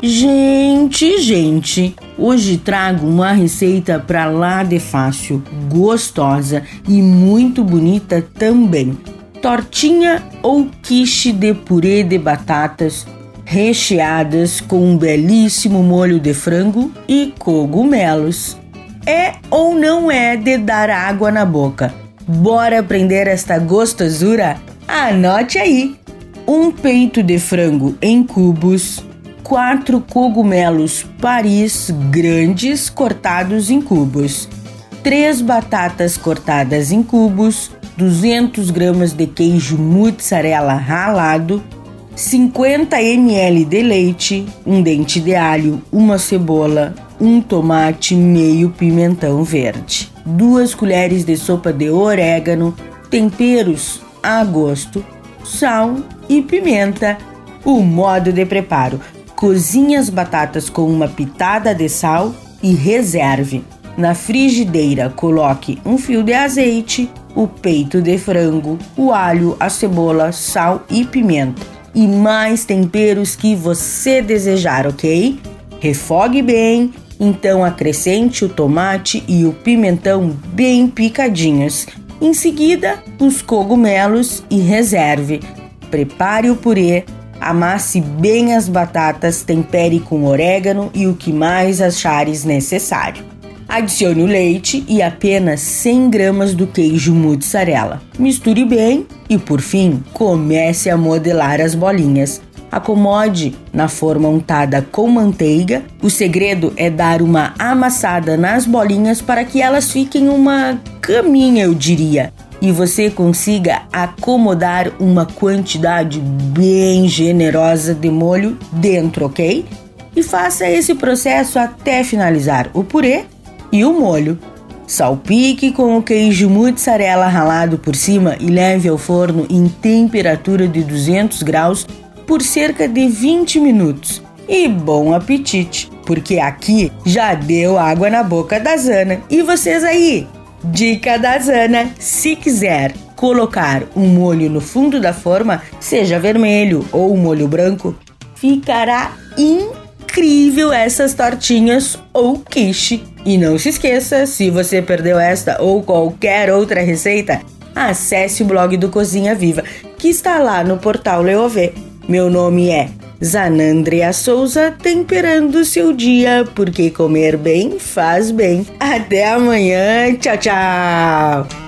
Gente, gente, hoje trago uma receita para lá de fácil, gostosa e muito bonita também. Tortinha ou quiche de purê de batatas recheadas com um belíssimo molho de frango e cogumelos. É ou não é de dar água na boca? Bora aprender esta gostosura? Anote aí! Um peito de frango em cubos, quatro cogumelos Paris grandes cortados em cubos, três batatas cortadas em cubos, 200 gramas de queijo mozzarella ralado, 50 ml de leite, um dente de alho, uma cebola, um tomate, meio pimentão verde, duas colheres de sopa de orégano, temperos a gosto, sal e pimenta. O modo de preparo: Cozinhe as batatas com uma pitada de sal e reserve. Na frigideira, coloque um fio de azeite, o peito de frango, o alho, a cebola, sal e pimenta e mais temperos que você desejar, ok? Refogue bem, então acrescente o tomate e o pimentão bem picadinhos. Em seguida, os cogumelos e reserve. Prepare o purê Amasse bem as batatas, tempere com orégano e o que mais achares necessário. Adicione o leite e apenas 100 gramas do queijo mozzarella. Misture bem e, por fim, comece a modelar as bolinhas. Acomode na forma untada com manteiga. O segredo é dar uma amassada nas bolinhas para que elas fiquem uma caminha, eu diria e você consiga acomodar uma quantidade bem generosa de molho dentro, ok? E faça esse processo até finalizar o purê e o molho. Salpique com o queijo mozzarella ralado por cima e leve ao forno em temperatura de 200 graus por cerca de 20 minutos. E bom apetite, porque aqui já deu água na boca da Zana. E vocês aí, Dica da Zana: se quiser colocar um molho no fundo da forma, seja vermelho ou molho branco, ficará incrível essas tortinhas ou quiche. E não se esqueça, se você perdeu esta ou qualquer outra receita, acesse o blog do Cozinha Viva, que está lá no portal Leovê. Meu nome é Zanandria Souza temperando seu dia, porque comer bem faz bem. Até amanhã, tchau, tchau!